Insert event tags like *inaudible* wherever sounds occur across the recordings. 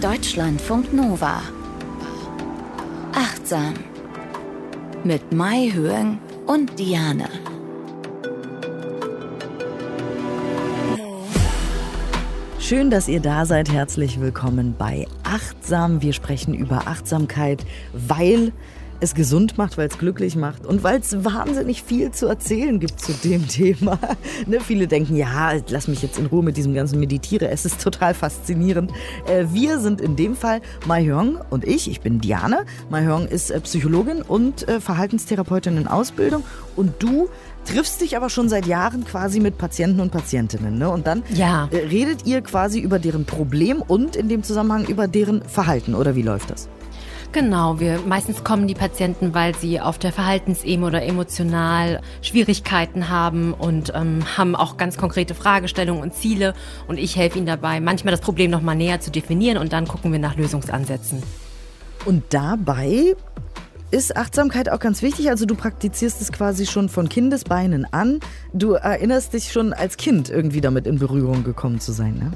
Deutschlandfunk Nova. Achtsam. Mit Mai Höhen und Diane. Schön, dass ihr da seid. Herzlich willkommen bei Achtsam. Wir sprechen über Achtsamkeit, weil es gesund macht, weil es glücklich macht und weil es wahnsinnig viel zu erzählen gibt zu dem *laughs* Thema. ne, viele denken, ja, lass mich jetzt in Ruhe mit diesem ganzen Meditiere. Es ist total faszinierend. Äh, wir sind in dem Fall Mai Hyung und ich. Ich bin Diane. Mai Hyung ist äh, Psychologin und äh, Verhaltenstherapeutin in Ausbildung. Und du triffst dich aber schon seit Jahren quasi mit Patienten und Patientinnen. Ne? Und dann ja. Äh, redet ihr quasi über deren Problem und in dem Zusammenhang über deren Verhalten. Oder wie läuft das? Genau, wir meistens kommen die Patienten, weil sie auf der Verhaltensebene oder emotional Schwierigkeiten haben und ähm, haben auch ganz konkrete Fragestellungen und Ziele und ich helfe ihnen dabei, manchmal das Problem noch mal näher zu definieren und dann gucken wir nach Lösungsansätzen. Und dabei ist Achtsamkeit auch ganz wichtig. Also du praktizierst es quasi schon von Kindesbeinen an. Du erinnerst dich schon als Kind irgendwie damit in Berührung gekommen zu sein, ne?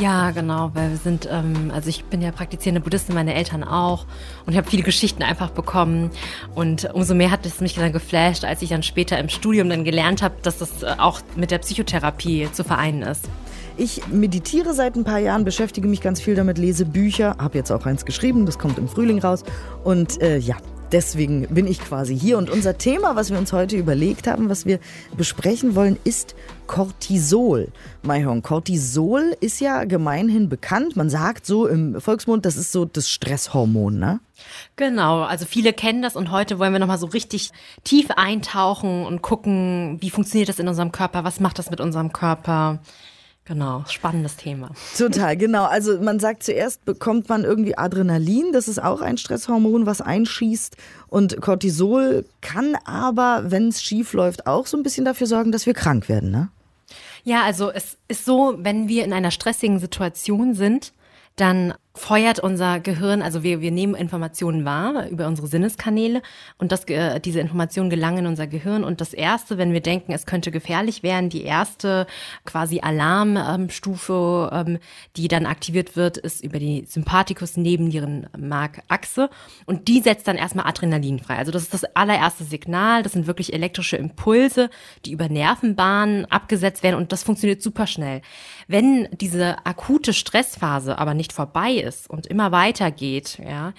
Ja, genau, weil wir sind, ähm, also ich bin ja praktizierende Buddhistin, meine Eltern auch. Und ich habe viele Geschichten einfach bekommen. Und umso mehr hat es mich dann geflasht, als ich dann später im Studium dann gelernt habe, dass das äh, auch mit der Psychotherapie zu vereinen ist. Ich meditiere seit ein paar Jahren, beschäftige mich ganz viel damit, lese Bücher, habe jetzt auch eins geschrieben, das kommt im Frühling raus. Und äh, ja, Deswegen bin ich quasi hier und unser Thema, was wir uns heute überlegt haben, was wir besprechen wollen, ist Cortisol. Maihong, Cortisol ist ja gemeinhin bekannt. Man sagt so im Volksmund, das ist so das Stresshormon, ne? Genau, also viele kennen das und heute wollen wir nochmal so richtig tief eintauchen und gucken, wie funktioniert das in unserem Körper, was macht das mit unserem Körper. Genau, spannendes Thema. Total, genau. Also man sagt zuerst bekommt man irgendwie Adrenalin, das ist auch ein Stresshormon, was einschießt. Und Cortisol kann aber, wenn es schief läuft, auch so ein bisschen dafür sorgen, dass wir krank werden, ne? Ja, also es ist so, wenn wir in einer stressigen Situation sind, dann feuert unser Gehirn, also wir, wir nehmen Informationen wahr über unsere Sinneskanäle und das, äh, diese Informationen gelangen in unser Gehirn. Und das Erste, wenn wir denken, es könnte gefährlich werden, die erste quasi Alarmstufe, ähm, die dann aktiviert wird, ist über die Sympathikus neben ihren Markachse. Und die setzt dann erstmal Adrenalin frei. Also das ist das allererste Signal. Das sind wirklich elektrische Impulse, die über Nervenbahnen abgesetzt werden und das funktioniert super schnell. Wenn diese akute Stressphase aber nicht vorbei ist, ist und immer weiter geht, ja,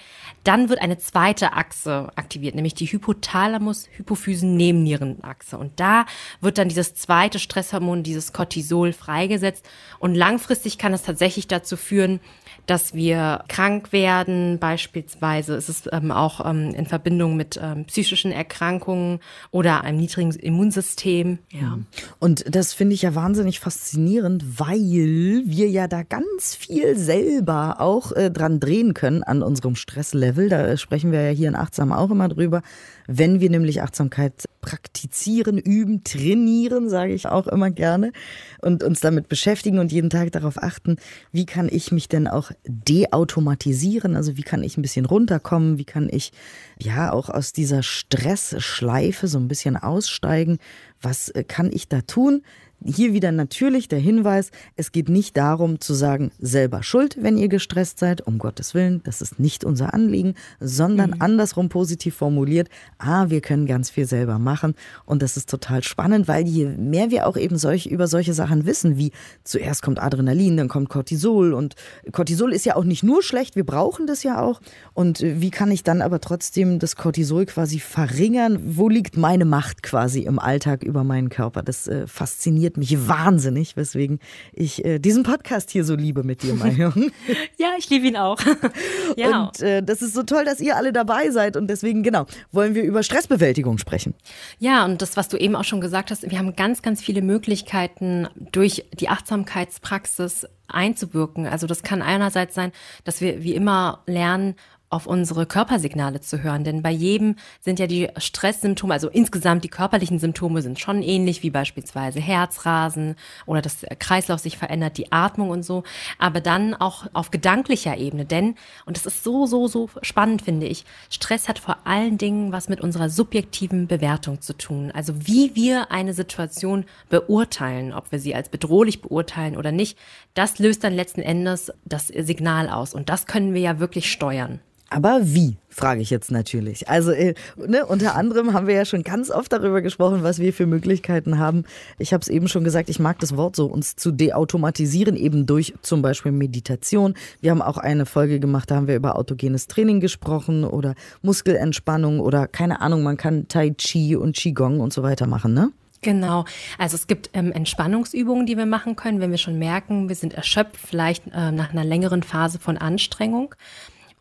dann wird eine zweite Achse aktiviert, nämlich die Hypothalamus-Hypophysen-Nebennierenachse. Und da wird dann dieses zweite Stresshormon, dieses Cortisol freigesetzt. Und langfristig kann es tatsächlich dazu führen, dass wir krank werden. Beispielsweise ist es ähm, auch ähm, in Verbindung mit ähm, psychischen Erkrankungen oder einem niedrigen Immunsystem. Ja. Und das finde ich ja wahnsinnig faszinierend, weil wir ja da ganz viel selber auch äh, dran drehen können an unserem Stresslevel. Da sprechen wir ja hier in Achtsam auch immer drüber. Wenn wir nämlich Achtsamkeit praktizieren, üben, trainieren, sage ich auch immer gerne, und uns damit beschäftigen und jeden Tag darauf achten, wie kann ich mich denn auch deautomatisieren? Also wie kann ich ein bisschen runterkommen? Wie kann ich ja auch aus dieser Stressschleife so ein bisschen aussteigen? Was äh, kann ich da tun? Hier wieder natürlich der Hinweis, es geht nicht darum zu sagen, selber schuld, wenn ihr gestresst seid, um Gottes Willen, das ist nicht unser Anliegen, sondern mhm. andersrum positiv formuliert, ah, wir können ganz viel selber machen und das ist total spannend, weil je mehr wir auch eben solch, über solche Sachen wissen, wie zuerst kommt Adrenalin, dann kommt Cortisol und Cortisol ist ja auch nicht nur schlecht, wir brauchen das ja auch und wie kann ich dann aber trotzdem das Cortisol quasi verringern, wo liegt meine Macht quasi im Alltag über meinen Körper, das äh, fasziniert fasziniert mich wahnsinnig, weswegen ich äh, diesen Podcast hier so liebe mit dir, Marion. *laughs* ja, ich liebe ihn auch. *laughs* ja. Und äh, das ist so toll, dass ihr alle dabei seid und deswegen, genau, wollen wir über Stressbewältigung sprechen. Ja, und das, was du eben auch schon gesagt hast, wir haben ganz, ganz viele Möglichkeiten durch die Achtsamkeitspraxis einzuwirken. Also das kann einerseits sein, dass wir wie immer lernen, auf unsere Körpersignale zu hören. Denn bei jedem sind ja die Stresssymptome, also insgesamt die körperlichen Symptome sind schon ähnlich, wie beispielsweise Herzrasen oder der Kreislauf sich verändert, die Atmung und so. Aber dann auch auf gedanklicher Ebene. Denn, und das ist so, so, so spannend, finde ich, Stress hat vor allen Dingen was mit unserer subjektiven Bewertung zu tun. Also wie wir eine Situation beurteilen, ob wir sie als bedrohlich beurteilen oder nicht, das löst dann letzten Endes das Signal aus. Und das können wir ja wirklich steuern. Aber wie, frage ich jetzt natürlich. Also äh, ne, unter anderem haben wir ja schon ganz oft darüber gesprochen, was wir für Möglichkeiten haben. Ich habe es eben schon gesagt, ich mag das Wort so, uns zu deautomatisieren, eben durch zum Beispiel Meditation. Wir haben auch eine Folge gemacht, da haben wir über autogenes Training gesprochen oder Muskelentspannung oder keine Ahnung, man kann Tai Chi und Qigong und so weiter machen, ne? Genau. Also es gibt ähm, Entspannungsübungen, die wir machen können, wenn wir schon merken, wir sind erschöpft, vielleicht äh, nach einer längeren Phase von Anstrengung.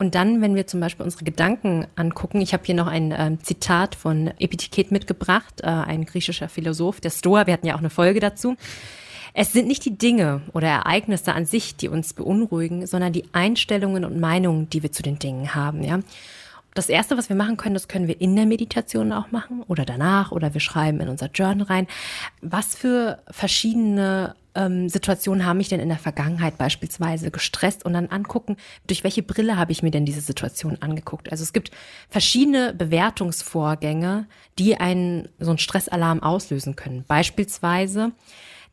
Und dann, wenn wir zum Beispiel unsere Gedanken angucken, ich habe hier noch ein ähm, Zitat von Epitiket mitgebracht, äh, ein griechischer Philosoph, der Stoa, wir hatten ja auch eine Folge dazu. Es sind nicht die Dinge oder Ereignisse an sich, die uns beunruhigen, sondern die Einstellungen und Meinungen, die wir zu den Dingen haben, ja. Das erste, was wir machen können, das können wir in der Meditation auch machen oder danach oder wir schreiben in unser Journal rein. Was für verschiedene ähm, Situationen haben mich denn in der Vergangenheit beispielsweise gestresst und dann angucken, durch welche Brille habe ich mir denn diese Situation angeguckt. Also es gibt verschiedene Bewertungsvorgänge, die einen so einen Stressalarm auslösen können. Beispielsweise,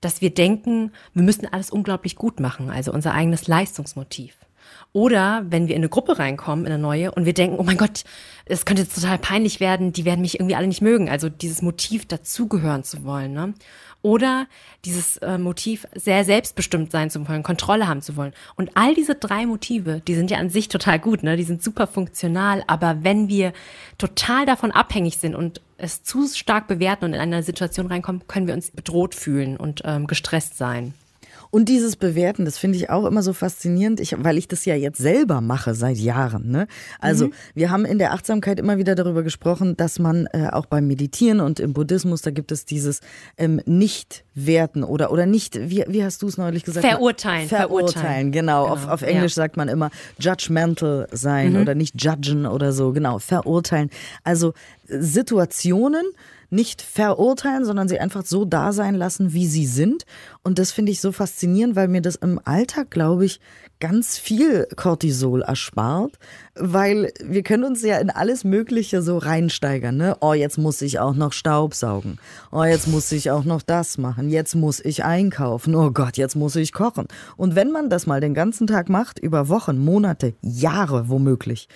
dass wir denken, wir müssen alles unglaublich gut machen, also unser eigenes Leistungsmotiv. Oder wenn wir in eine Gruppe reinkommen, in eine neue, und wir denken, oh mein Gott, es könnte jetzt total peinlich werden, die werden mich irgendwie alle nicht mögen. Also dieses Motiv, dazugehören zu wollen. Ne? Oder dieses äh, Motiv, sehr selbstbestimmt sein zu wollen, Kontrolle haben zu wollen. Und all diese drei Motive, die sind ja an sich total gut, ne? die sind super funktional. Aber wenn wir total davon abhängig sind und es zu stark bewerten und in eine Situation reinkommen, können wir uns bedroht fühlen und ähm, gestresst sein. Und dieses Bewerten, das finde ich auch immer so faszinierend, ich, weil ich das ja jetzt selber mache seit Jahren. Ne? Also mhm. wir haben in der Achtsamkeit immer wieder darüber gesprochen, dass man äh, auch beim Meditieren und im Buddhismus, da gibt es dieses ähm, Nicht-Werten oder, oder nicht, wie, wie hast du es neulich gesagt? Verurteilen. Verurteilen, verurteilen genau. genau. Auf, auf Englisch ja. sagt man immer judgmental sein mhm. oder nicht judgen oder so, genau, verurteilen. Also Situationen, nicht verurteilen, sondern sie einfach so da sein lassen, wie sie sind. Und das finde ich so faszinierend, weil mir das im Alltag, glaube ich, ganz viel Cortisol erspart, weil wir können uns ja in alles Mögliche so reinsteigern. Ne? Oh, jetzt muss ich auch noch Staubsaugen. Oh, jetzt muss ich auch noch das machen. Jetzt muss ich einkaufen. Oh Gott, jetzt muss ich kochen. Und wenn man das mal den ganzen Tag macht, über Wochen, Monate, Jahre womöglich,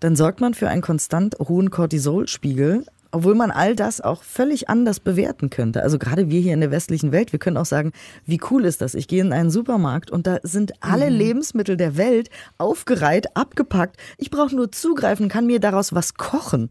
dann sorgt man für einen konstant hohen Cortisolspiegel, obwohl man all das auch völlig anders bewerten könnte. Also gerade wir hier in der westlichen Welt, wir können auch sagen, wie cool ist das? Ich gehe in einen Supermarkt und da sind alle mhm. Lebensmittel der Welt aufgereiht, abgepackt. Ich brauche nur zugreifen, kann mir daraus was kochen.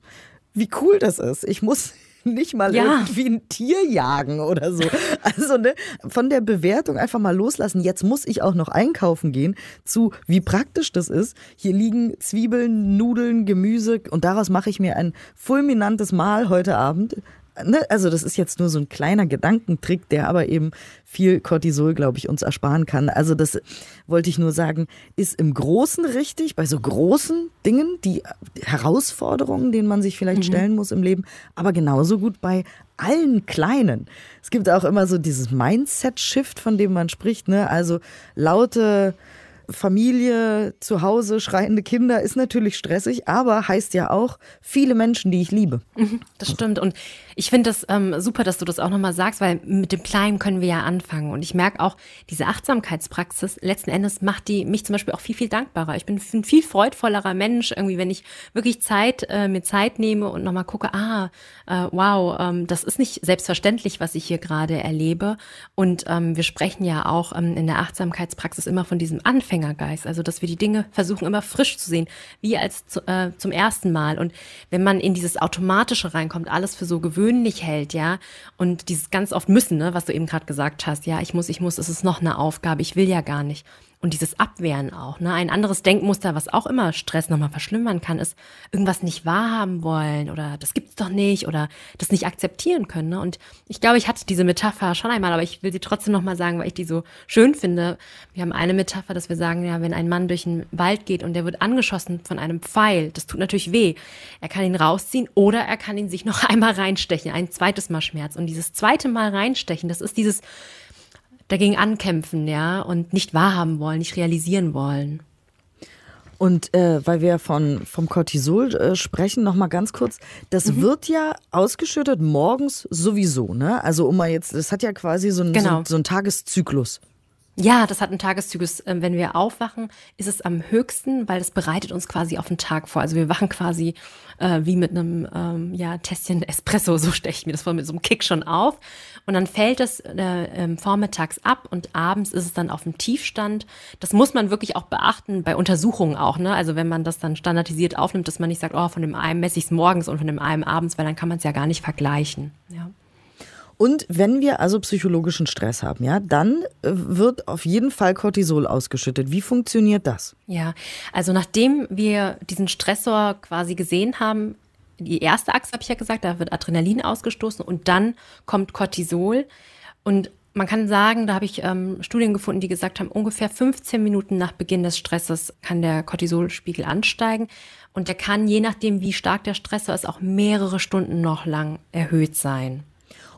Wie cool das ist. Ich muss nicht mal ja. irgendwie ein Tier jagen oder so. *laughs* Also ne, von der Bewertung einfach mal loslassen. Jetzt muss ich auch noch einkaufen gehen zu, wie praktisch das ist. Hier liegen Zwiebeln, Nudeln, Gemüse und daraus mache ich mir ein fulminantes Mahl heute Abend ne, also das ist jetzt nur so ein kleiner Gedankentrick, der aber eben viel Cortisol, glaube ich, uns ersparen kann. Also das wollte ich nur sagen, ist im Großen richtig, bei so großen Dingen, die Herausforderungen, denen man sich vielleicht mhm. stellen muss im Leben, aber genauso gut bei allen Kleinen. Es gibt auch immer so dieses Mindset-Shift, von dem man spricht, ne? Also laute Familie, zu Hause, schreiende Kinder ist natürlich stressig, aber heißt ja auch viele Menschen, die ich liebe. Mhm, das stimmt. Und ich finde das ähm, super, dass du das auch nochmal sagst, weil mit dem Kleinen können wir ja anfangen. Und ich merke auch, diese Achtsamkeitspraxis, letzten Endes macht die mich zum Beispiel auch viel, viel dankbarer. Ich bin ein viel freudvollerer Mensch, irgendwie, wenn ich wirklich Zeit, äh, mir Zeit nehme und nochmal gucke, ah, äh, wow, ähm, das ist nicht selbstverständlich, was ich hier gerade erlebe. Und ähm, wir sprechen ja auch ähm, in der Achtsamkeitspraxis immer von diesem Anfängergeist, also dass wir die Dinge versuchen immer frisch zu sehen, wie als zu, äh, zum ersten Mal. Und wenn man in dieses Automatische reinkommt, alles für so gewöhnlich, gewöhnlich hält, ja, und dieses ganz oft müssen, ne, was du eben gerade gesagt hast, ja, ich muss, ich muss, es ist noch eine Aufgabe, ich will ja gar nicht. Und dieses Abwehren auch. Ne? Ein anderes Denkmuster, was auch immer Stress nochmal verschlimmern kann, ist irgendwas nicht wahrhaben wollen oder das gibt's doch nicht oder das nicht akzeptieren können. Ne? Und ich glaube, ich hatte diese Metapher schon einmal, aber ich will sie trotzdem nochmal sagen, weil ich die so schön finde. Wir haben eine Metapher, dass wir sagen, ja, wenn ein Mann durch den Wald geht und der wird angeschossen von einem Pfeil, das tut natürlich weh. Er kann ihn rausziehen oder er kann ihn sich noch *laughs* einmal reinstechen, ein zweites Mal Schmerz. Und dieses zweite Mal reinstechen, das ist dieses dagegen ankämpfen, ja, und nicht wahrhaben wollen, nicht realisieren wollen. Und äh, weil wir von, vom Cortisol äh, sprechen, noch mal ganz kurz, das mhm. wird ja ausgeschüttet morgens sowieso, ne? Also um mal jetzt, das hat ja quasi so einen, genau. so, so einen Tageszyklus. Ja, das hat einen Tageszyklus. Ähm, wenn wir aufwachen, ist es am höchsten, weil das bereitet uns quasi auf den Tag vor. Also wir wachen quasi äh, wie mit einem ähm, ja, Tässchen Espresso, so stelle ich mir das vor, mit so einem Kick schon auf. Und dann fällt es äh, ähm, vormittags ab und abends ist es dann auf dem Tiefstand. Das muss man wirklich auch beachten bei Untersuchungen auch. Ne? Also wenn man das dann standardisiert aufnimmt, dass man nicht sagt, oh, von dem einen messe ich es morgens und von dem einen abends, weil dann kann man es ja gar nicht vergleichen. Ja. Und wenn wir also psychologischen Stress haben, ja, dann äh, wird auf jeden Fall Cortisol ausgeschüttet. Wie funktioniert das? Ja, also nachdem wir diesen Stressor quasi gesehen haben, die erste Achse habe ich ja gesagt, da wird Adrenalin ausgestoßen und dann kommt Cortisol. Und man kann sagen, da habe ich ähm, Studien gefunden, die gesagt haben, ungefähr 15 Minuten nach Beginn des Stresses kann der Cortisolspiegel ansteigen. Und der kann, je nachdem, wie stark der Stressor ist, auch mehrere Stunden noch lang erhöht sein.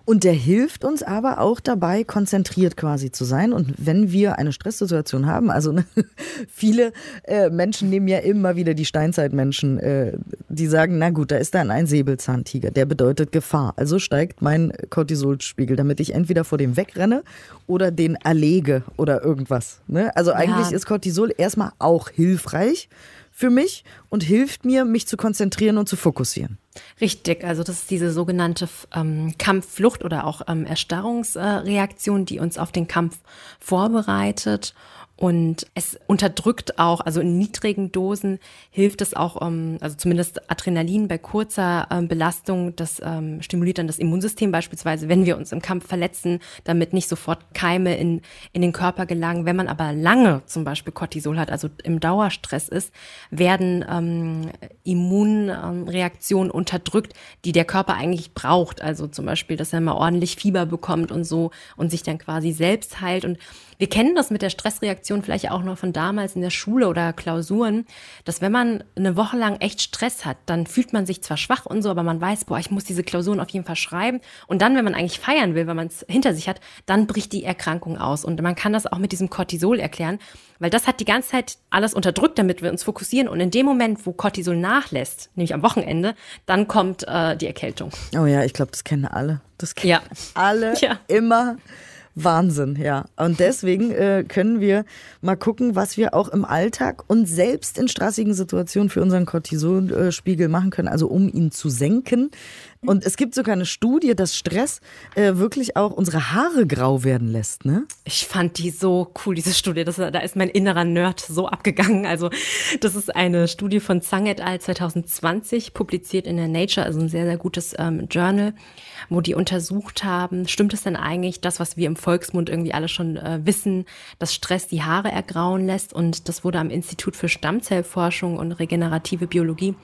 Und der hilft uns aber auch dabei, konzentriert quasi zu sein. Und wenn wir eine Stresssituation haben, also ne, *laughs* viele äh, Menschen nehmen ja immer wieder die Steinzeitmenschen, äh, die sagen, na gut, da ist dann ein Säbelzahntiger, der bedeutet Gefahr. Also steigt mein Cortisolspiegel, damit ich entweder vor dem wegrenne oder den erlege oder irgendwas. Ne? Also eigentlich ja. ist Cortisol erstmal auch hilfreich für mich und hilft mir, mich zu konzentrieren und zu fokussieren. Richtig, also das ist diese sogenannte ähm, Kampfflucht oder auch ähm, Erstarrungsreaktion, die uns auf den Kampf vorbereitet. Und es unterdrückt auch, also in niedrigen Dosen hilft es auch, um, also zumindest Adrenalin bei kurzer ähm, Belastung, das ähm, stimuliert dann das Immunsystem beispielsweise, wenn wir uns im Kampf verletzen, damit nicht sofort Keime in, in den Körper gelangen. Wenn man aber lange zum Beispiel Cortisol hat, also im Dauerstress ist, werden ähm, Immunreaktionen unterdrückt, die der Körper eigentlich braucht. Also zum Beispiel, dass er mal ordentlich Fieber bekommt und so und sich dann quasi selbst heilt. Und wir kennen das mit der Stressreaktion vielleicht auch noch von damals in der Schule oder Klausuren, dass wenn man eine Woche lang echt Stress hat, dann fühlt man sich zwar schwach und so, aber man weiß, boah, ich muss diese Klausuren auf jeden Fall schreiben. Und dann, wenn man eigentlich feiern will, wenn man es hinter sich hat, dann bricht die Erkrankung aus. Und man kann das auch mit diesem Cortisol erklären, weil das hat die ganze Zeit alles unterdrückt, damit wir uns fokussieren. Und in dem Moment, wo Cortisol nachlässt, nämlich am Wochenende, dann kommt äh, die Erkältung. Oh ja, ich glaube, das kennen alle. Das kennen ja. alle *laughs* ja. immer. Wahnsinn, ja. Und deswegen äh, können wir mal gucken, was wir auch im Alltag und selbst in strassigen Situationen für unseren Cortisolspiegel machen können, also um ihn zu senken. Und es gibt sogar eine Studie, dass Stress äh, wirklich auch unsere Haare grau werden lässt, ne? Ich fand die so cool, diese Studie. Das, da ist mein innerer Nerd so abgegangen. Also, das ist eine Studie von Zhang et al. 2020, publiziert in der Nature, also ein sehr, sehr gutes ähm, Journal, wo die untersucht haben, stimmt es denn eigentlich, das, was wir im Volksmund irgendwie alle schon äh, wissen, dass Stress die Haare ergrauen lässt? Und das wurde am Institut für Stammzellforschung und regenerative Biologie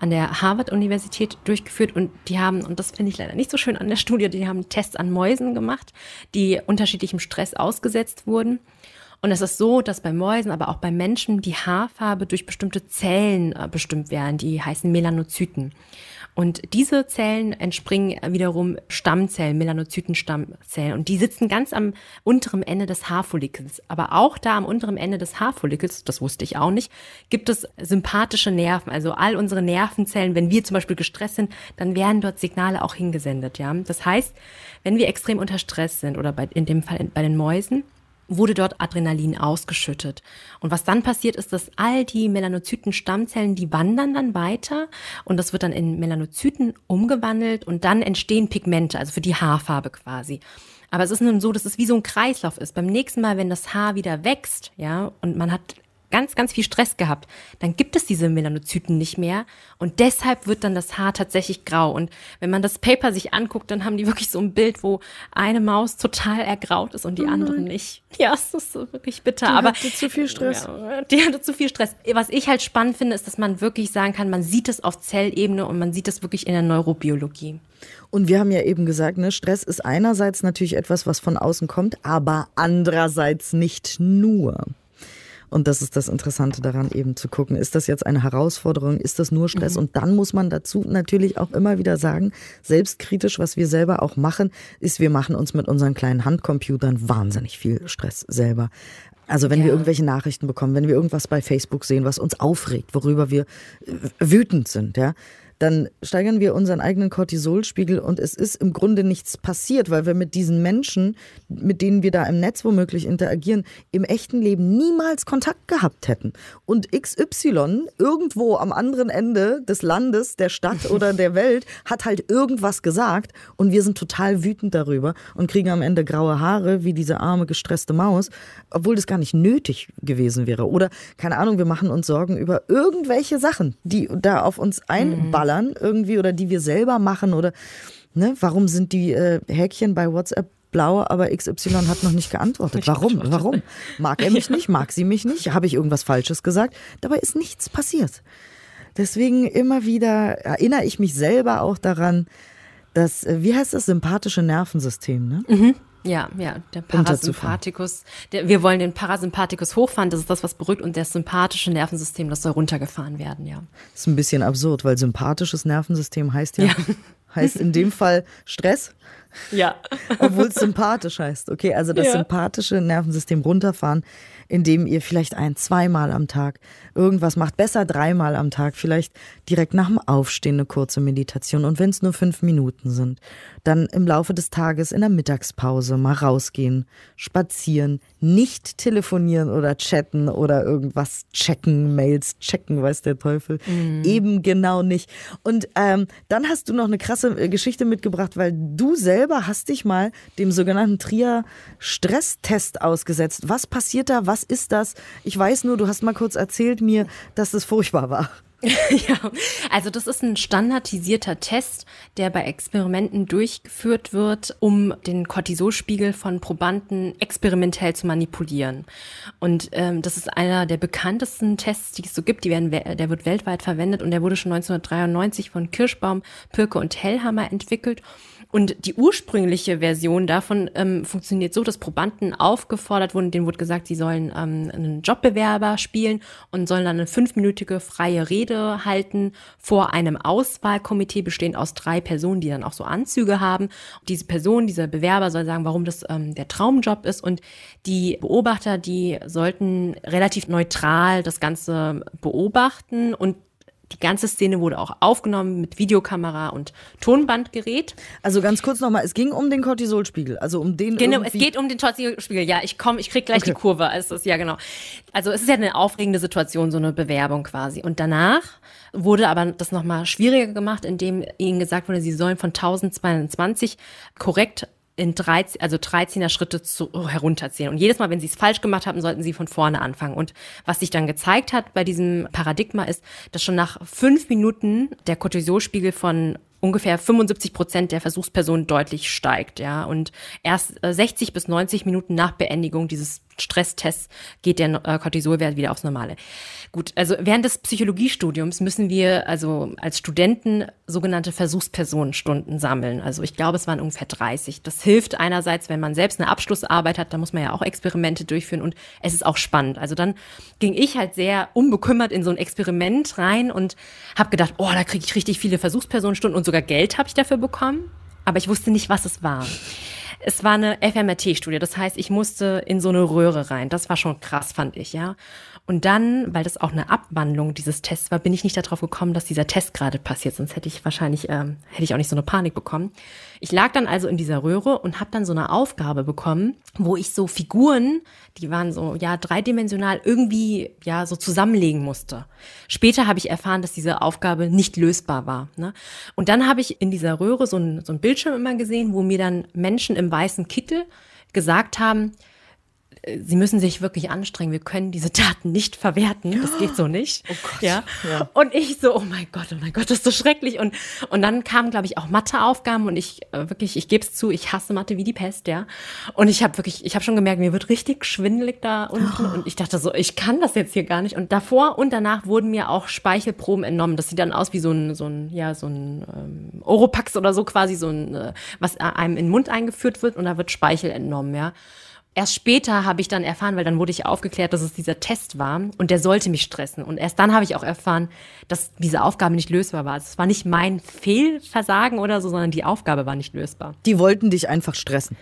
an der Harvard-Universität durchgeführt und die haben, und das finde ich leider nicht so schön an der Studie, die haben Tests an Mäusen gemacht, die unterschiedlichem Stress ausgesetzt wurden. Und es ist so, dass bei Mäusen, aber auch bei Menschen die Haarfarbe durch bestimmte Zellen äh, bestimmt werden, die heißen Melanozyten. Und diese Zellen entspringen wiederum Stammzellen, Melanozytenstammzellen. Und die sitzen ganz am unteren Ende des Haarfollikels. Aber auch da am unteren Ende des Haarfollikels, das wusste ich auch nicht, gibt es sympathische Nerven. Also all unsere Nervenzellen, wenn wir zum Beispiel gestresst sind, dann werden dort Signale auch hingesendet. Ja? Das heißt, wenn wir extrem unter Stress sind oder bei, in dem Fall bei den Mäusen, wurde dort Adrenalin ausgeschüttet. Und was dann passiert ist, dass all die Melanozyten-Stammzellen, die wandern dann weiter und das wird dann in Melanozyten umgewandelt und dann entstehen Pigmente, also für die Haarfarbe quasi. Aber es ist nun so, dass es wie so ein Kreislauf ist. Beim nächsten Mal, wenn das Haar wieder wächst, ja, und man hat ganz, ganz viel Stress gehabt, dann gibt es diese Melanozyten nicht mehr und deshalb wird dann das Haar tatsächlich grau. Und wenn man das Paper sich anguckt, dann haben die wirklich so ein Bild, wo eine Maus total ergraut ist und die oh andere nicht. *laughs* Ja, es ist so wirklich bitter. Die aber hatte zu viel Stress. Ja, die hatte zu viel Stress. Was ich halt spannend finde, ist, dass man wirklich sagen kann, man sieht es auf Zellebene und man sieht es wirklich in der Neurobiologie. Und wir haben ja eben gesagt, ne, Stress ist einerseits natürlich etwas, was von außen kommt, aber andererseits nicht nur. Und das ist das Interessante daran, eben zu gucken, ist das jetzt eine Herausforderung, ist das nur Stress? Mhm. Und dann muss man dazu natürlich auch immer wieder sagen, selbstkritisch, was wir selber auch machen, ist, wir machen uns mit unseren kleinen Handcomputern wahnsinnig viel Stress selber. Also wenn ja. wir irgendwelche Nachrichten bekommen, wenn wir irgendwas bei Facebook sehen, was uns aufregt, worüber wir wütend sind, ja, dann steigern wir unseren eigenen Cortisolspiegel und es ist im Grunde nichts passiert, weil wir mit diesen Menschen, mit denen wir da im Netz womöglich interagieren, im echten Leben niemals Kontakt gehabt hätten. Und XY irgendwo am anderen Ende des Landes, der Stadt oder *laughs* der Welt hat halt irgendwas gesagt und wir sind total wütend darüber und kriegen am Ende graue Haare wie diese arme gestresste Maus, obwohl das gar nicht nötig gewesen wäre. Oder keine Ahnung, wir machen uns Sorgen über irgendwelche Sachen, die da auf uns einballern. Mhm ballern irgendwie oder die wir selber machen oder ne, warum sind die äh, Häkchen bei WhatsApp blau, aber XY hat noch nicht geantwortet. Warum? Warum? Mag er mich *laughs* nicht? Mag sie mich nicht? Habe ich irgendwas Falsches gesagt? Dabei ist nichts passiert. Deswegen immer wieder erinnere ich mich selber auch daran, dass, äh, wie heißt das, sympathische Nervensystem, ne? Mhm. Ja, ja, der Parasympathikus. Der, wir wollen den Parasympathikus hochfahren, das ist das, was beruhigt, und das sympathische Nervensystem, das soll runtergefahren werden, ja. Das ist ein bisschen absurd, weil sympathisches Nervensystem heißt ja, ja. *laughs* heißt in dem Fall Stress. Ja. Obwohl es sympathisch heißt. Okay, also das ja. sympathische Nervensystem runterfahren indem ihr vielleicht ein, zweimal am Tag irgendwas macht, besser dreimal am Tag, vielleicht direkt nach dem Aufstehen eine kurze Meditation und wenn es nur fünf Minuten sind, dann im Laufe des Tages in der Mittagspause mal rausgehen, spazieren, nicht telefonieren oder chatten oder irgendwas checken, Mails checken, weiß der Teufel. Mhm. Eben genau nicht. Und ähm, dann hast du noch eine krasse äh, Geschichte mitgebracht, weil du selber hast dich mal dem sogenannten Trier-Stresstest ausgesetzt. Was passiert da? Was ist das? Ich weiß nur, du hast mal kurz erzählt mir, dass es furchtbar war. *laughs* ja, also das ist ein standardisierter Test, der bei Experimenten durchgeführt wird, um den Cortisolspiegel von Probanden experimentell zu manipulieren. Und ähm, das ist einer der bekanntesten Tests, die es so gibt. Die werden, der wird weltweit verwendet und der wurde schon 1993 von Kirschbaum, Pirke und Hellhammer entwickelt. Und die ursprüngliche Version davon ähm, funktioniert so, dass Probanden aufgefordert wurden, denen wurde gesagt, sie sollen ähm, einen Jobbewerber spielen und sollen dann eine fünfminütige freie Rede halten vor einem Auswahlkomitee bestehend aus drei Personen, die dann auch so Anzüge haben. Und diese Person, dieser Bewerber soll sagen, warum das ähm, der Traumjob ist und die Beobachter, die sollten relativ neutral das Ganze beobachten und die ganze Szene wurde auch aufgenommen mit Videokamera und Tonbandgerät. Also ganz kurz nochmal, es ging um den Cortisolspiegel, also um den Genau, es geht um den Cortisolspiegel. Ja, ich komme, ich krieg gleich okay. die Kurve. Also, ja, genau. Also es ist ja eine aufregende Situation, so eine Bewerbung quasi. Und danach wurde aber das nochmal schwieriger gemacht, indem ihnen gesagt wurde, sie sollen von 1022 korrekt in 13, also 13er Schritte zu, herunterzählen. Und jedes Mal, wenn sie es falsch gemacht haben, sollten sie von vorne anfangen. Und was sich dann gezeigt hat bei diesem Paradigma ist, dass schon nach fünf Minuten der Cortisolspiegel von ungefähr 75 Prozent der Versuchspersonen deutlich steigt, ja. Und erst 60 äh, bis 90 Minuten nach Beendigung dieses Stresstests geht der äh, Cortisolwert wieder aufs Normale. Gut, also während des Psychologiestudiums müssen wir also als Studenten sogenannte Versuchspersonenstunden sammeln. Also ich glaube, es waren ungefähr 30. Das hilft einerseits, wenn man selbst eine Abschlussarbeit hat, da muss man ja auch Experimente durchführen und es ist auch spannend. Also dann ging ich halt sehr unbekümmert in so ein Experiment rein und habe gedacht, oh, da kriege ich richtig viele Versuchspersonenstunden und sogar Geld habe ich dafür bekommen. Aber ich wusste nicht, was es war. Es war eine FMRT-Studie, das heißt, ich musste in so eine Röhre rein. Das war schon krass, fand ich, ja. Und dann, weil das auch eine Abwandlung dieses Tests war, bin ich nicht darauf gekommen, dass dieser Test gerade passiert. Sonst hätte ich wahrscheinlich, ähm, hätte ich auch nicht so eine Panik bekommen. Ich lag dann also in dieser Röhre und habe dann so eine Aufgabe bekommen, wo ich so Figuren, die waren so ja dreidimensional, irgendwie ja so zusammenlegen musste. Später habe ich erfahren, dass diese Aufgabe nicht lösbar war. Ne? Und dann habe ich in dieser Röhre so ein, so ein Bildschirm immer gesehen, wo mir dann Menschen im weißen Kittel gesagt haben, Sie müssen sich wirklich anstrengen. Wir können diese Daten nicht verwerten. Das geht so nicht. Oh Gott. Ja. ja. Und ich so, oh mein Gott, oh mein Gott, das ist so schrecklich. Und, und dann kamen, glaube ich, auch Matheaufgaben und ich äh, wirklich, ich gebe es zu, ich hasse Mathe wie die Pest, ja. Und ich habe wirklich, ich habe schon gemerkt, mir wird richtig schwindelig da unten. Oh. Und ich dachte so, ich kann das jetzt hier gar nicht. Und davor und danach wurden mir auch Speichelproben entnommen. Das sieht dann aus wie so ein, so ein, ja, so ein ähm, Oropax oder so quasi, so ein, äh, was einem in den Mund eingeführt wird und da wird Speichel entnommen, ja. Erst später habe ich dann erfahren, weil dann wurde ich aufgeklärt, dass es dieser Test war und der sollte mich stressen. Und erst dann habe ich auch erfahren, dass diese Aufgabe nicht lösbar war. Es war nicht mein Fehlversagen oder so, sondern die Aufgabe war nicht lösbar. Die wollten dich einfach stressen.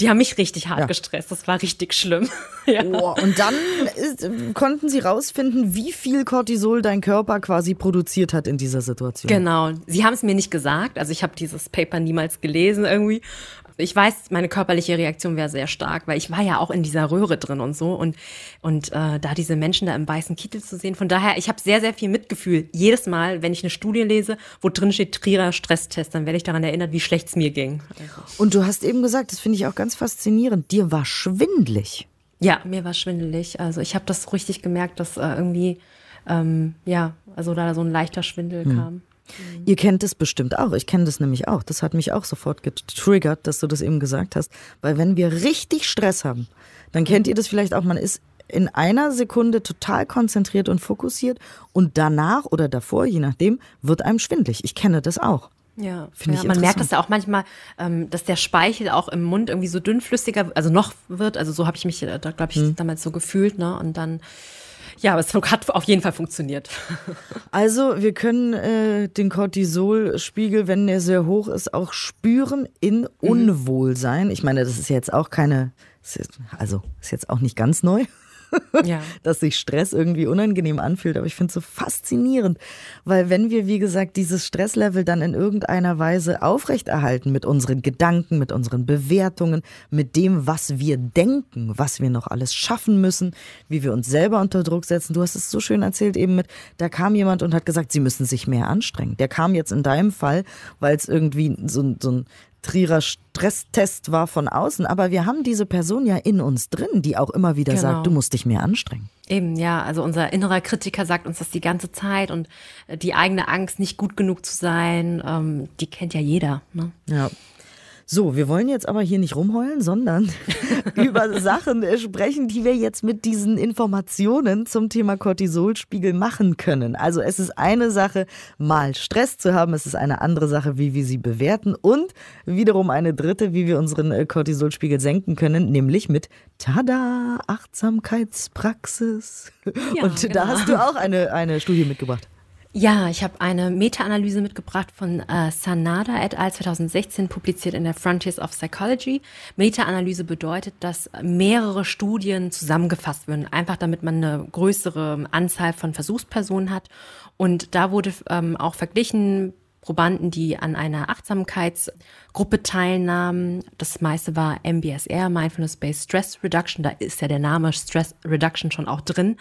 Die haben mich richtig hart ja. gestresst. Das war richtig schlimm. *laughs* ja. oh, und dann ist, konnten sie rausfinden, wie viel Cortisol dein Körper quasi produziert hat in dieser Situation. Genau. Sie haben es mir nicht gesagt. Also ich habe dieses Paper niemals gelesen irgendwie ich weiß, meine körperliche Reaktion wäre sehr stark, weil ich war ja auch in dieser Röhre drin und so und und äh, da diese Menschen da im weißen Kittel zu sehen. Von daher, ich habe sehr sehr viel Mitgefühl. Jedes Mal, wenn ich eine Studie lese, wo drin steht Trierer Stresstest, dann werde ich daran erinnert, wie schlecht es mir ging. Und du hast eben gesagt, das finde ich auch ganz faszinierend. Dir war schwindlig. Ja, mir war schwindelig. Also ich habe das richtig gemerkt, dass äh, irgendwie ähm, ja, also da so ein leichter Schwindel hm. kam. Mhm. Ihr kennt es bestimmt auch. Ich kenne das nämlich auch. Das hat mich auch sofort getriggert, dass du das eben gesagt hast. Weil wenn wir richtig Stress haben, dann kennt ihr das vielleicht auch. Man ist in einer Sekunde total konzentriert und fokussiert und danach oder davor, je nachdem, wird einem schwindlig. Ich kenne das auch. Ja, ja man merkt das ja auch manchmal, ähm, dass der Speichel auch im Mund irgendwie so dünnflüssiger, also noch wird. Also so habe ich mich da, glaube ich, hm. damals so gefühlt. Ne? Und dann ja, aber es hat auf jeden Fall funktioniert. *laughs* Also wir können äh, den Cortisolspiegel, wenn der sehr hoch ist, auch spüren in mhm. Unwohlsein. Ich meine, das ist jetzt auch keine, also ist jetzt auch nicht ganz neu ja. *laughs* dass sich Stress irgendwie unangenehm anfühlt. Aber ich finde es so faszinierend, weil wenn wir, wie gesagt, dieses Stresslevel dann in irgendeiner Weise aufrechterhalten mit unseren Gedanken, mit unseren Bewertungen, mit dem, was wir denken, was wir noch alles schaffen müssen, wie wir uns selber unter Druck setzen. Du hast es so schön erzählt eben mit, da kam jemand und hat gesagt, sie müssen sich mehr anstrengen. Der kam jetzt in deinem Fall, weil es irgendwie so, so ein Trierer Stresstest war von außen, aber wir haben diese Person ja in uns drin, die auch immer wieder genau. sagt, du musst dich mehr anstrengen. Eben, ja, also unser innerer Kritiker sagt uns das die ganze Zeit und äh, die eigene Angst, nicht gut genug zu sein, ähm, die kennt ja jeder. Ne? Ja. So, wir wollen jetzt aber hier nicht rumheulen, sondern *laughs* über Sachen sprechen, die wir jetzt mit diesen Informationen zum Thema Cortisolspiegel machen können. Also es ist eine Sache, mal Stress zu haben, es ist eine andere Sache, wie wir sie bewerten und wiederum eine dritte, wie wir unseren äh, Cortisolspiegel senken können, nämlich mit Tada, Achtsamkeitspraxis. Ja, und genau. da hast du auch eine, eine Studie mitgebracht. Ja, ich habe eine Meta-Analyse mitgebracht von äh, Sanada et al. 2016, publiziert in der Frontiers of Psychology. Meta-Analyse bedeutet, dass mehrere Studien zusammengefasst werden, einfach damit man eine größere Anzahl von Versuchspersonen hat. Und da wurde ähm, auch verglichen, Probanden, die an einer Achtsamkeitsgruppe teilnahmen. Das meiste war MBSR, Mindfulness-Based Stress Reduction. Da ist ja der Name Stress Reduction schon auch drin.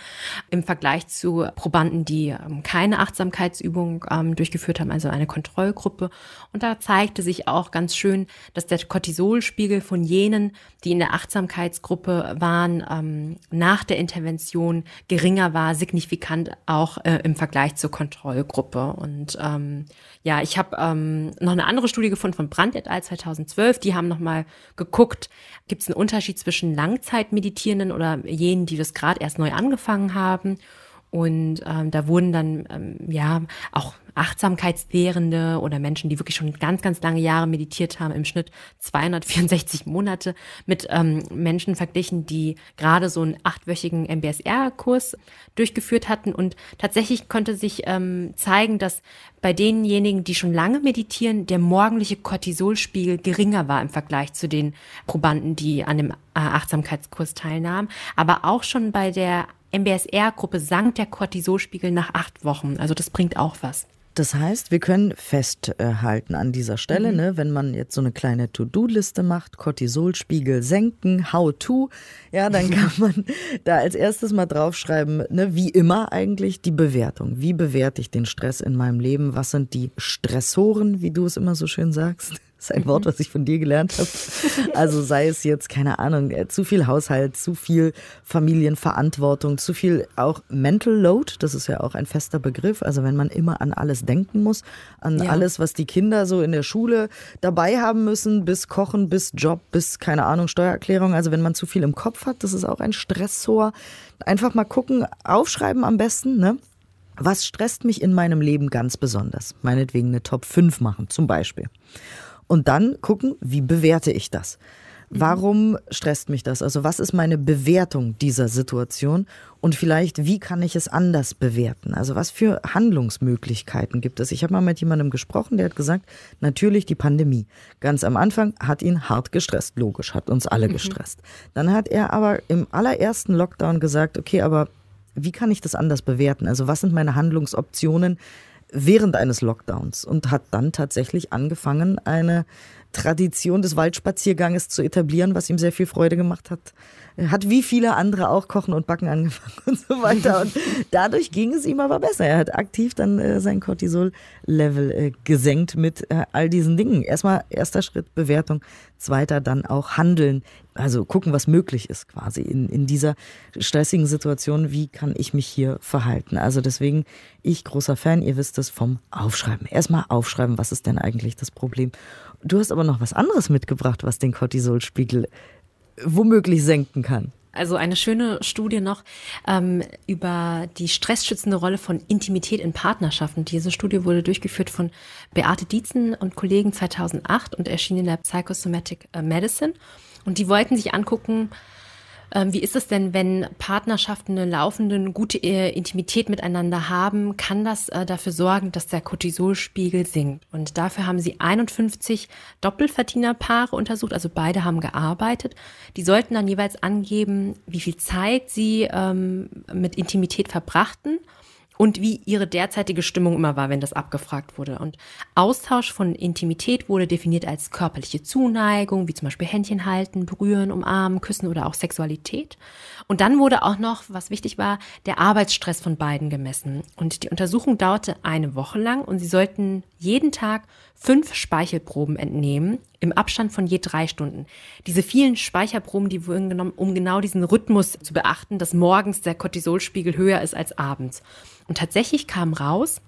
Im Vergleich zu Probanden, die ähm, keine Achtsamkeitsübung ähm, durchgeführt haben, also eine Kontrollgruppe. Und da zeigte sich auch ganz schön, dass der Cortisolspiegel von jenen, die in der Achtsamkeitsgruppe waren, ähm, nach der Intervention geringer war, signifikant auch äh, im Vergleich zur Kontrollgruppe. Und ähm, ja, ich habe ähm, noch eine andere Studie gefunden von Brandt et al. 2012. Die haben nochmal geguckt, gibt es einen Unterschied zwischen Langzeitmeditierenden oder jenen, die das gerade erst neu angefangen haben. Und ähm, da wurden dann ähm, ja auch Achtsamkeitslehrende oder Menschen, die wirklich schon ganz, ganz lange Jahre meditiert haben, im Schnitt 264 Monate mit ähm, Menschen verglichen, die gerade so einen achtwöchigen MBSR-Kurs durchgeführt hatten. Und tatsächlich konnte sich ähm, zeigen, dass bei denjenigen, die schon lange meditieren, der morgendliche Cortisolspiegel geringer war im Vergleich zu den Probanden, die an dem äh, Achtsamkeitskurs teilnahmen. Aber auch schon bei der MBSR-Gruppe sank der Cortisolspiegel nach acht Wochen. Also das bringt auch was. Das heißt, wir können festhalten an dieser Stelle, mhm. ne, wenn man jetzt so eine kleine To-Do-Liste macht, Cortisolspiegel senken, how to, ja, dann kann *laughs* man da als erstes mal draufschreiben, ne, wie immer eigentlich die Bewertung. Wie bewerte ich den Stress in meinem Leben? Was sind die Stressoren, wie du es immer so schön sagst? Das ist ein Wort, was ich von dir gelernt habe. Also sei es jetzt, keine Ahnung, äh, zu viel Haushalt, zu viel Familienverantwortung, zu viel auch Mental Load, das ist ja auch ein fester Begriff. Also wenn man immer an alles denken muss, an ja. alles, was die Kinder so in der Schule dabei haben müssen, bis Kochen, bis Job, bis, keine Ahnung, Steuererklärung. Also wenn man zu viel im Kopf hat, das ist auch ein Stressor. Einfach mal gucken, aufschreiben am besten, ne? Was stresst mich in meinem Leben ganz besonders? Meinetwegen eine Top 5 machen, zum Beispiel. Und dann gucken, wie bewerte ich das? Warum stresst mich das? Also was ist meine Bewertung dieser Situation? Und vielleicht, wie kann ich es anders bewerten? Also was für Handlungsmöglichkeiten gibt es? Ich habe mal mit jemandem gesprochen, der hat gesagt, natürlich die Pandemie. Ganz am Anfang hat ihn hart gestresst, logisch, hat uns alle mhm. gestresst. Dann hat er aber im allerersten Lockdown gesagt, okay, aber wie kann ich das anders bewerten? Also was sind meine Handlungsoptionen während eines Lockdowns? Und hat dann tatsächlich angefangen, eine Tradition des Waldspazierganges zu etablieren, was ihm sehr viel Freude gemacht hat. Er hat wie viele andere auch Kochen und Backen *laughs* angefangen und so weiter. Und dadurch ging es ihm aber besser. Er hat aktiv dann äh, sein Cortisol-Level äh, gesenkt mit äh, all diesen Dingen. Erstmal erster Schritt Bewertung, zweiter dann auch Handeln. Also gucken, was möglich ist quasi in, in dieser stressigen Situation. Wie kann ich mich hier verhalten? Also deswegen, ich großer Fan, ihr wisst es, vom Aufschreiben. Erstmal aufschreiben, was ist denn eigentlich das Problem? Du hast aber noch was anderes mitgebracht, was den Cortisolspiegel womöglich senken kann. Also eine schöne Studie noch ähm, über die stressschützende Rolle von Intimität in Partnerschaften. Diese Studie wurde durchgeführt von Beate Dietzen und Kollegen 2008 und erschien in der Psychosomatic äh, Medicine. Und die wollten sich angucken, ähm, wie ist es denn, wenn Partnerschaften eine laufende gute äh, Intimität miteinander haben? Kann das äh, dafür sorgen, dass der Cortisolspiegel sinkt? Und dafür haben sie 51 Doppelverdienerpaare untersucht, also beide haben gearbeitet. Die sollten dann jeweils angeben, wie viel Zeit sie ähm, mit Intimität verbrachten und wie ihre derzeitige Stimmung immer war, wenn das abgefragt wurde. Und Austausch von Intimität wurde definiert als körperliche Zuneigung, wie zum Beispiel Händchen halten, berühren, umarmen, küssen oder auch Sexualität. Und dann wurde auch noch, was wichtig war, der Arbeitsstress von beiden gemessen. Und die Untersuchung dauerte eine Woche lang und sie sollten jeden Tag fünf Speichelproben entnehmen im Abstand von je drei Stunden. Diese vielen Speicherproben, die wurden genommen, um genau diesen Rhythmus zu beachten, dass morgens der Cortisolspiegel höher ist als abends. Und tatsächlich kam raus,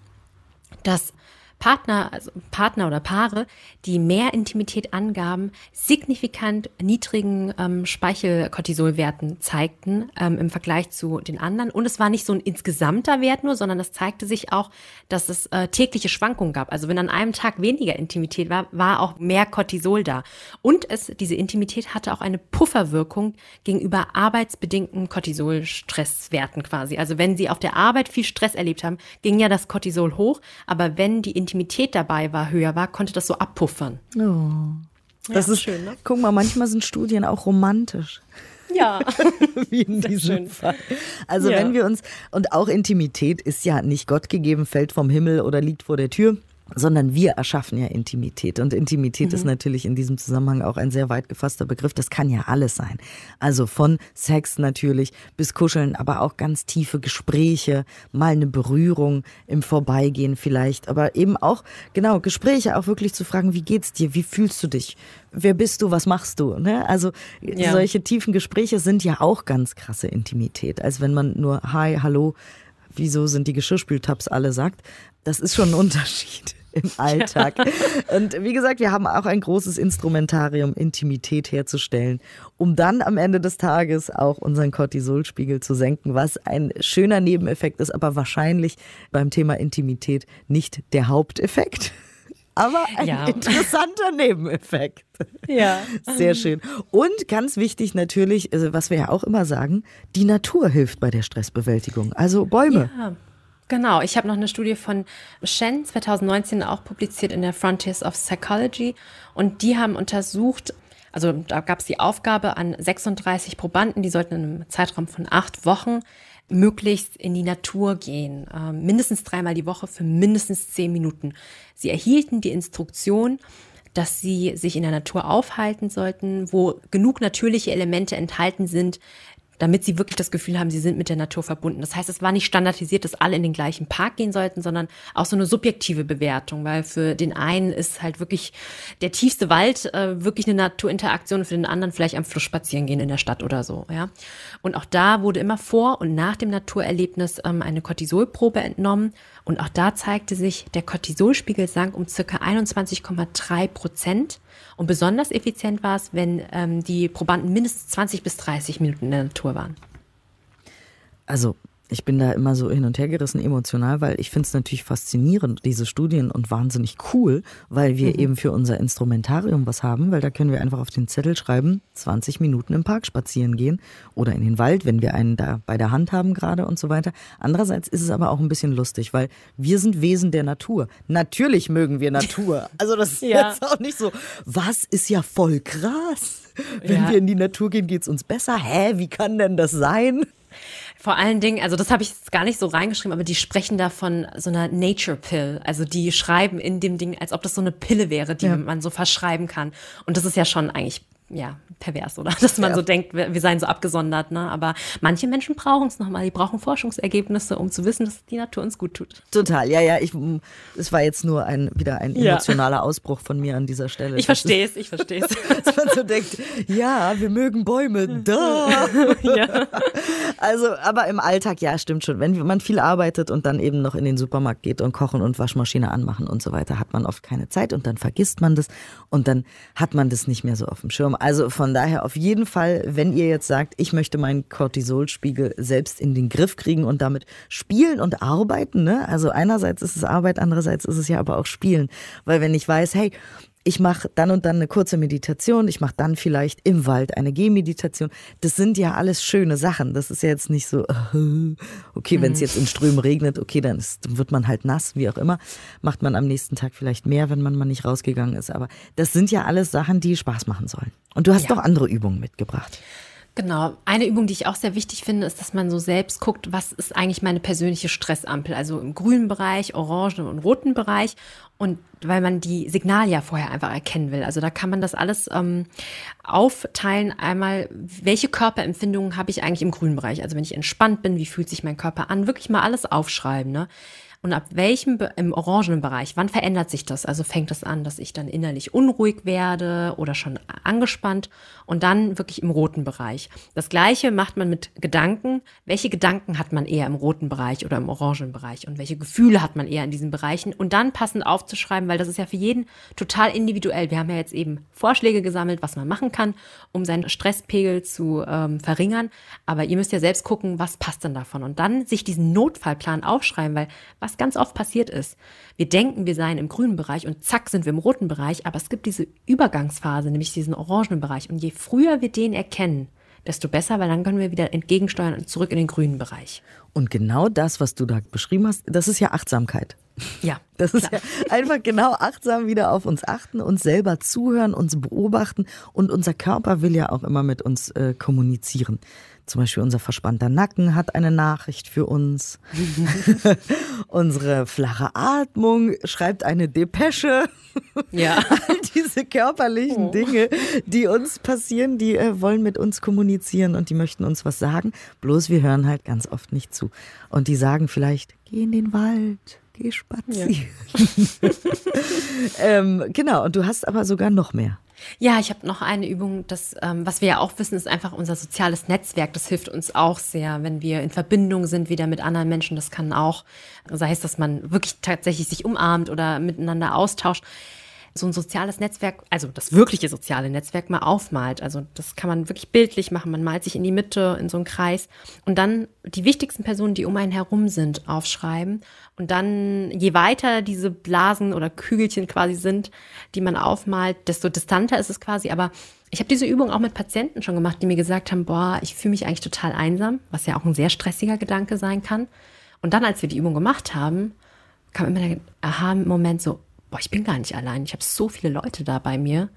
dass Partner, also Partner oder Paare, die mehr Intimität angaben, signifikant niedrigen ähm, Speichelkortisolwerten zeigten ähm, im Vergleich zu den anderen. Und es war nicht so ein insgesamter Wert nur, sondern es zeigte sich auch, dass es äh, tägliche Schwankungen gab. Also wenn an einem Tag weniger Intimität war, war auch mehr Cortisol da. Und es, diese Intimität hatte auch eine Pufferwirkung gegenüber arbeitsbedingten Cortisolstresswerten quasi. Also wenn sie auf der Arbeit viel Stress erlebt haben, ging ja das Cortisol hoch. Aber wenn die Intimität dabei war, höher war, konnte das so abpuffern. Oh. Das ja, ist schön, ne? Guck mal, manchmal sind Studien auch romantisch. Ja. *laughs* Wie in Sehr diesem schön. Fall. Also ja. wenn wir uns, und auch Intimität ist ja nicht Gott gegeben, fällt vom Himmel oder liegt vor der Tür sondern wir erschaffen ja Intimität. Und Intimität mhm. ist natürlich in diesem Zusammenhang auch ein sehr weit gefasster Begriff. Das kann ja alles sein. Also von Sex natürlich bis Kuscheln, aber auch ganz tiefe Gespräche, mal eine Berührung im Vorbeigehen vielleicht, aber eben auch, genau, Gespräche auch wirklich zu fragen, wie geht's dir? Wie fühlst du dich? Wer bist du? Was machst du? Ne? Also ja. solche tiefen Gespräche sind ja auch ganz krasse Intimität, als wenn man nur Hi, Hallo, wieso sind die Geschirrspültabs alle sagt. Das ist schon ein Unterschied im *laughs* Alltag. Ja. Und wie gesagt, wir haben auch ein großes Instrumentarium, Intimität herzustellen, um dann am Ende des Tages auch unseren Cortisolspiegel zu senken, was ein schöner Nebeneffekt ist, aber wahrscheinlich beim Thema Intimität nicht der Haupteffekt. *laughs* Aber ein ja. interessanter Nebeneffekt. Ja. Sehr schön. Und ganz wichtig natürlich, also was wir ja auch immer sagen, die Natur hilft bei der Stressbewältigung. Also Bäume. Ja. Genau, ich habe noch eine Studie von Shen 2019 auch publiziert in der Frontiers of Psychology und die haben untersucht, also da gab es die Aufgabe an 36 Probanden, die sollten in einem Zeitraum von acht Wochen möglichst in die Natur gehen, äh, mindestens dreimal die Woche für mindestens zehn Minuten. Sie erhielten die Instruktion, dass sie sich in der Natur aufhalten sollten, wo genug natürliche Elemente enthalten sind, damit sie wirklich das Gefühl haben, sie sind mit der Natur verbunden. Das heißt, es war nicht standardisiert, dass alle in den gleichen Park gehen sollten, sondern auch so eine subjektive Bewertung, weil für den einen ist halt wirklich der tiefste Wald äh, wirklich eine Naturinteraktion, für den anderen vielleicht am Fluss spazieren gehen in der Stadt oder so. Ja, und auch da wurde immer vor und nach dem Naturerlebnis ähm, eine Cortisolprobe entnommen und auch da zeigte sich, der Cortisolspiegel sank um circa 21,3 Prozent. Und besonders effizient war es, wenn ähm, die Probanden mindestens 20 bis 30 Minuten in der Natur waren. Also ich bin da immer so hin und her gerissen emotional, weil ich finde es natürlich faszinierend, diese Studien und wahnsinnig cool, weil wir mhm. eben für unser Instrumentarium was haben, weil da können wir einfach auf den Zettel schreiben, 20 Minuten im Park spazieren gehen oder in den Wald, wenn wir einen da bei der Hand haben gerade und so weiter. Andererseits ist es aber auch ein bisschen lustig, weil wir sind Wesen der Natur. Natürlich mögen wir Natur. *laughs* Also das ist ja. jetzt auch nicht so, was ist ja voll krass. Wenn ja. wir in die Natur gehen, geht es uns besser. Hä, wie kann denn das sein? Vor allen Dingen, also das habe ich jetzt gar nicht so reingeschrieben, aber die sprechen da von so einer Nature Pill. Also die schreiben in dem Ding, als ob das so eine Pille wäre, die ja. man so verschreiben kann. Und das ist ja schon eigentlich ja, pervers, oder? *laughs* Dass man ja. so denkt, wir, wir seien so abgesondert, ne? Aber manche Menschen brauchen es nochmal. Die brauchen Forschungsergebnisse, um zu wissen, dass die Natur uns gut tut. Total, ja, ja. Ich, es war jetzt nur ein, wieder ein emotionaler ja. Ausbruch von mir an dieser Stelle. Ich verstehe es, ich verstehe es. *laughs* Dass man so denkt, ja, wir mögen Bäume, da. *laughs* ja. Also, aber im Alltag, ja, stimmt schon. Wenn man viel arbeitet und dann eben noch in den Supermarkt geht und kochen und Waschmaschine anmachen und so weiter, hat man oft keine Zeit und dann vergisst man das und dann hat man das nicht mehr so auf dem Schirm. Also von daher auf jeden Fall, wenn ihr jetzt sagt, ich möchte meinen Cortisolspiegel selbst in den Griff kriegen und damit spielen und arbeiten, ne? Also einerseits ist es Arbeit, andererseits ist es ja aber auch Spielen. Weil wenn ich weiß, hey, ich mache dann und dann eine kurze Meditation, ich mache dann vielleicht im Wald eine Gehmeditation. Das sind ja alles schöne Sachen. Das ist ja jetzt nicht so, *laughs* okay, wenn es mhm. jetzt in Strömen regnet, okay, dann, ist, dann wird man halt nass, wie auch immer. Macht man am nächsten Tag vielleicht mehr, wenn man mal nicht rausgegangen ist. Aber das sind ja alles Sachen, die Spaß machen sollen. Und du hast ja. doch andere Übungen mitgebracht. Genau. Eine Übung, die ich auch sehr wichtig finde, ist, dass man so selbst guckt, was ist eigentlich meine persönliche Stressampel? Also im grünen Bereich, orangen und roten Bereich. Und weil man die Signale ja vorher einfach erkennen will. Also da kann man das alles ähm, aufteilen. Einmal, welche Körperempfindungen habe ich eigentlich im grünen Bereich? Also wenn ich entspannt bin, wie fühlt sich mein Körper an? Wirklich mal alles aufschreiben. Ne? Und ab welchem im orangenen Bereich, wann verändert sich das? Also fängt es das an, dass ich dann innerlich unruhig werde oder schon angespannt und dann wirklich im roten Bereich. Das gleiche macht man mit Gedanken. Welche Gedanken hat man eher im roten Bereich oder im orangenen Bereich und welche Gefühle hat man eher in diesen Bereichen und dann passend aufzuschreiben, weil das ist ja für jeden total individuell. Wir haben ja jetzt eben Vorschläge gesammelt, was man machen kann, um seinen Stresspegel zu ähm, verringern. Aber ihr müsst ja selbst gucken, was passt denn davon und dann sich diesen Notfallplan aufschreiben, weil was was ganz oft passiert ist. Wir denken, wir seien im grünen Bereich und zack sind wir im roten Bereich, aber es gibt diese Übergangsphase, nämlich diesen orangenen Bereich. Und je früher wir den erkennen, desto besser, weil dann können wir wieder entgegensteuern und zurück in den grünen Bereich. Und genau das, was du da beschrieben hast, das ist ja Achtsamkeit. Ja. *laughs* Das ist klar. ja einfach genau achtsam wieder auf uns achten, uns selber zuhören, uns beobachten und unser Körper will ja auch immer mit uns äh, kommunizieren. Zum Beispiel unser verspannter Nacken hat eine Nachricht für uns. *laughs* Unsere flache Atmung schreibt eine Depesche. Ja. *laughs* All diese körperlichen oh. Dinge, die uns passieren, die äh, wollen mit uns kommunizieren und die möchten uns was sagen. Bloß wir hören halt ganz oft nicht zu. Und die sagen vielleicht, geh in den Wald, geh spazieren. Ja. *laughs* ähm, genau, und du hast aber sogar noch mehr. Ja, ich habe noch eine Übung, das, ähm, was wir ja auch wissen, ist einfach unser soziales Netzwerk. Das hilft uns auch sehr, wenn wir in Verbindung sind wieder mit anderen Menschen. Das kann auch, sei es, dass man wirklich tatsächlich sich umarmt oder miteinander austauscht so ein soziales Netzwerk, also das wirkliche soziale Netzwerk mal aufmalt. Also das kann man wirklich bildlich machen. Man malt sich in die Mitte, in so einen Kreis und dann die wichtigsten Personen, die um einen herum sind, aufschreiben. Und dann, je weiter diese Blasen oder Kügelchen quasi sind, die man aufmalt, desto distanter ist es quasi. Aber ich habe diese Übung auch mit Patienten schon gemacht, die mir gesagt haben, boah, ich fühle mich eigentlich total einsam, was ja auch ein sehr stressiger Gedanke sein kann. Und dann, als wir die Übung gemacht haben, kam immer der Aha-Moment so, boah, ich bin gar nicht allein. Ich habe so viele Leute da bei mir,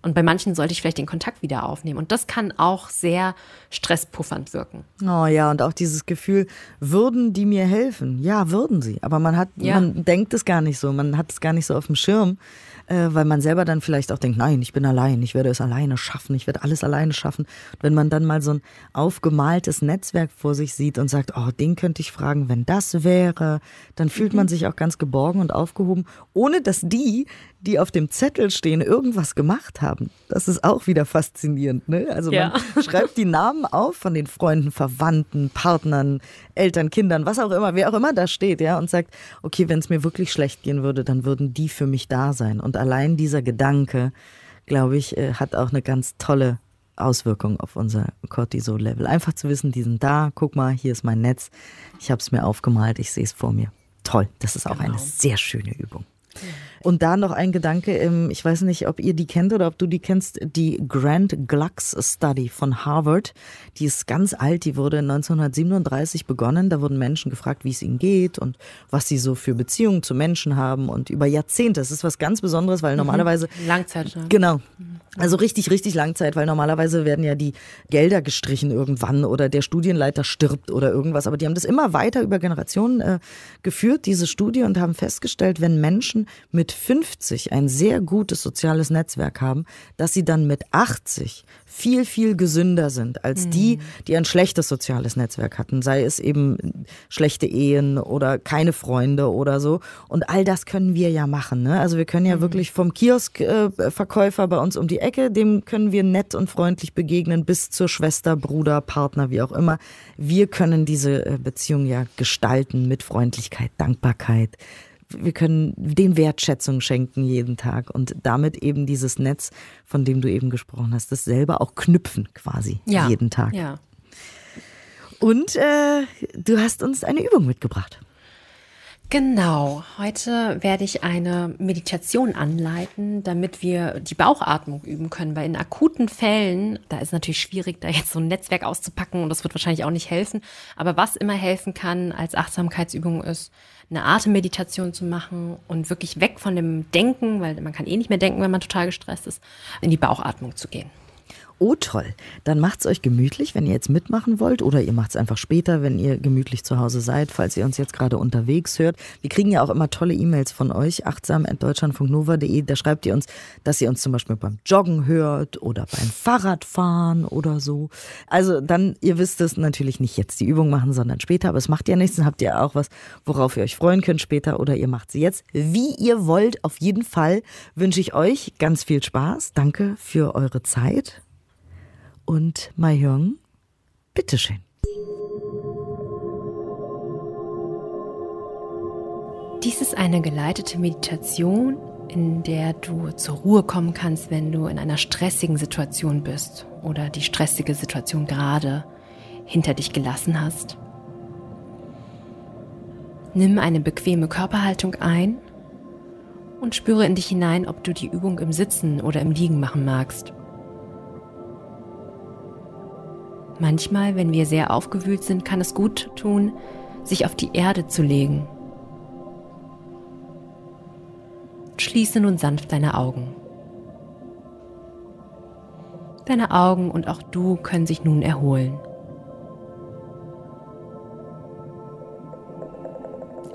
Und bei manchen sollte ich vielleicht den Kontakt wieder aufnehmen. Und das kann auch sehr stresspuffernd wirken. Oh ja, und auch dieses Gefühl, würden die mir helfen? Ja, würden sie. Aber man hat, Ja. man denkt es gar nicht so, man hat es gar nicht so auf dem Schirm, äh, weil man selber dann vielleicht auch denkt, nein, ich bin allein, ich werde es alleine schaffen, ich werde alles alleine schaffen. Und wenn man dann mal so ein aufgemaltes Netzwerk vor sich sieht und sagt, oh, den könnte ich fragen, wenn das wäre, dann fühlt man sich auch ganz geborgen und aufgehoben, ohne dass die, die auf dem Zettel stehen, irgendwas gemacht haben. Das ist auch wieder faszinierend. Ne? Also Ja. man schreibt die Namen auf von den Freunden, Verwandten, Partnern, Eltern, Kindern, was auch immer, wer auch immer da steht, ja, und sagt, okay, wenn es mir wirklich schlecht gehen würde, dann würden die für mich da sein. Und allein dieser Gedanke, glaube ich, äh, hat auch eine ganz tolle Auswirkung auf unser Cortisol-Level. Einfach zu wissen, die sind da, guck mal, hier ist mein Netz, ich habe es mir aufgemalt, ich sehe es vor mir. Toll, das ist auch Genau. eine sehr schöne Übung. Und da noch ein Gedanke, ich weiß nicht, ob ihr die kennt oder ob du die kennst, die Grant Glux Study von Harvard. Die ist ganz alt, die wurde 1937 begonnen. Da wurden Menschen gefragt, wie es ihnen geht und was sie so für Beziehungen zu Menschen haben und über Jahrzehnte. Das ist was ganz Besonderes, weil normalerweise Langzeit. ne? Genau. Also richtig, richtig Langzeit, weil normalerweise werden ja die Gelder gestrichen irgendwann oder der Studienleiter stirbt oder irgendwas. Aber die haben das immer weiter über Generationen äh, geführt, diese Studie, und haben festgestellt, wenn Menschen mit 50 ein sehr gutes soziales Netzwerk haben, dass sie dann mit 80 viel, viel gesünder sind als die, die ein schlechtes soziales Netzwerk hatten, sei es eben schlechte Ehen oder keine Freunde oder so. Und all das können wir ja machen. Ne? Also wir können ja wirklich vom Kioskverkäufer bei uns um die Ecke, dem können wir nett und freundlich begegnen, bis zur Schwester, Bruder, Partner, wie auch immer. Wir können diese äh, Beziehung ja gestalten mit Freundlichkeit, Dankbarkeit. Wir können dem Wertschätzung schenken jeden Tag und damit eben dieses Netz, von dem du eben gesprochen hast, das selber auch knüpfen quasi Ja. jeden Tag. Ja. Und äh, du hast uns eine Übung mitgebracht. Genau. Heute werde ich eine Meditation anleiten, damit wir die Bauchatmung üben können. Weil in akuten Fällen, da ist natürlich schwierig, da jetzt so ein Netzwerk auszupacken und das wird wahrscheinlich auch nicht helfen. Aber was immer helfen kann als Achtsamkeitsübung ist, eine Atemmeditation zu machen und wirklich weg von dem Denken, weil man kann eh nicht mehr denken, wenn man total gestresst ist, in die Bauchatmung zu gehen. Oh toll, dann macht's euch gemütlich, wenn ihr jetzt mitmachen wollt oder ihr macht's einfach später, wenn ihr gemütlich zu Hause seid, falls ihr uns jetzt gerade unterwegs hört. Wir kriegen ja auch immer tolle E-Mails von euch, achtsam.deutschlandfunknova.de, da schreibt ihr uns, dass ihr uns zum Beispiel beim Joggen hört oder beim Fahrradfahren oder so. Also dann, ihr wisst es natürlich nicht jetzt die Übung machen, sondern später, aber es macht ja nichts, dann habt ihr auch was, worauf ihr euch freuen könnt später oder ihr macht sie jetzt, wie ihr wollt. Auf jeden Fall wünsche ich euch ganz viel Spaß. Danke für eure Zeit und Mahjong, bitteschön. Dies ist eine geleitete Meditation, in der du zur Ruhe kommen kannst, wenn du in einer stressigen Situation bist oder die stressige Situation gerade hinter dich gelassen hast. Nimm eine bequeme Körperhaltung ein und spüre in dich hinein, ob du die Übung im Sitzen oder im Liegen machen magst. Manchmal, wenn wir sehr aufgewühlt sind, kann es gut tun, sich auf die Erde zu legen. Schließe nun sanft deine Augen. Deine Augen und auch du können sich nun erholen.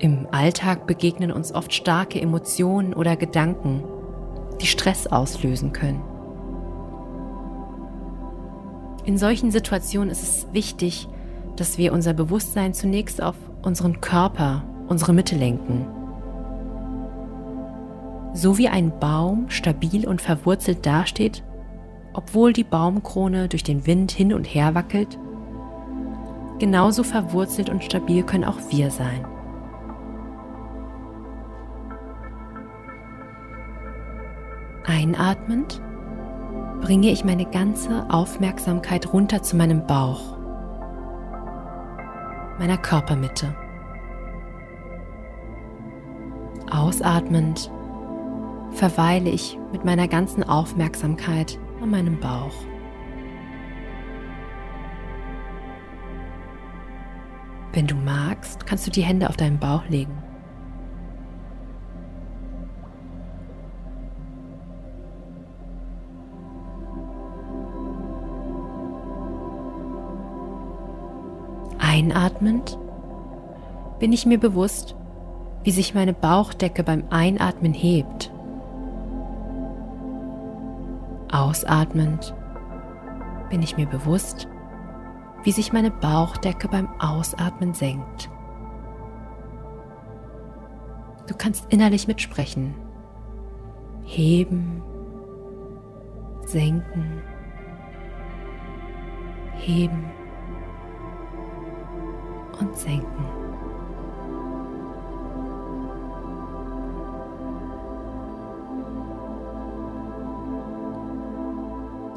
Im Alltag begegnen uns oft starke Emotionen oder Gedanken, die Stress auslösen können. In solchen Situationen ist es wichtig, dass wir unser Bewusstsein zunächst auf unseren Körper, unsere Mitte lenken. So wie ein Baum stabil und verwurzelt dasteht, obwohl die Baumkrone durch den Wind hin und her wackelt, genauso verwurzelt und stabil können auch wir sein. Einatmend bringe ich meine ganze Aufmerksamkeit runter zu meinem Bauch, meiner Körpermitte. Ausatmend verweile ich mit meiner ganzen Aufmerksamkeit an meinem Bauch. Wenn du magst, kannst du die Hände auf deinen Bauch legen. Einatmend bin ich mir bewusst, wie sich meine Bauchdecke beim Einatmen hebt. Ausatmend bin ich mir bewusst, wie sich meine Bauchdecke beim Ausatmen senkt. Du kannst innerlich mitsprechen. Heben, senken, heben und senken.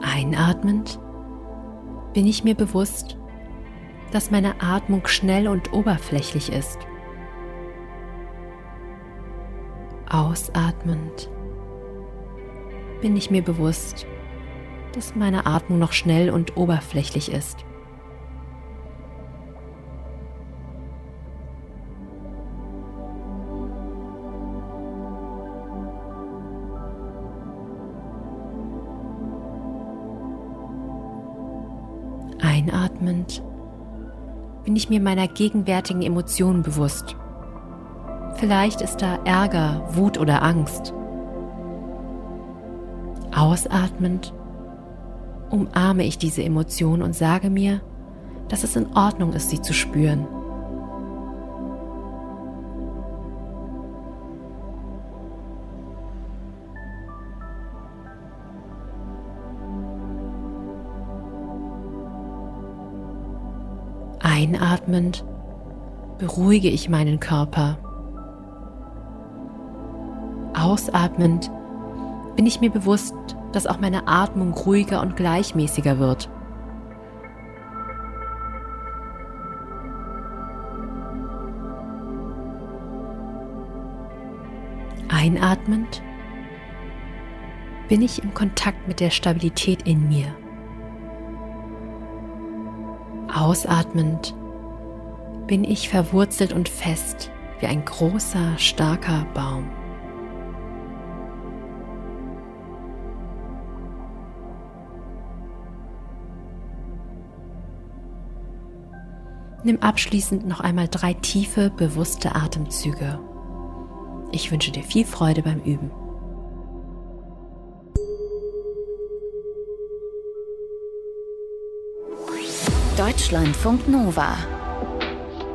Einatmend bin ich mir bewusst, dass meine Atmung schnell und oberflächlich ist. Ausatmend bin ich mir bewusst, dass meine Atmung noch schnell und oberflächlich ist. Ich mir meiner gegenwärtigen Emotionen bewusst. Vielleicht ist da Ärger, Wut oder Angst. Ausatmend umarme ich diese Emotion und sage mir, dass es in Ordnung ist, sie zu spüren. Einatmend beruhige ich meinen Körper. Ausatmend bin ich mir bewusst, dass auch meine Atmung ruhiger und gleichmäßiger wird. Einatmend bin ich im Kontakt mit der Stabilität in mir. Ausatmend bin ich verwurzelt und fest wie ein großer, starker Baum. Nimm abschließend noch einmal drei tiefe, bewusste Atemzüge. Ich wünsche dir viel Freude beim Üben. Deutschlandfunk Nova.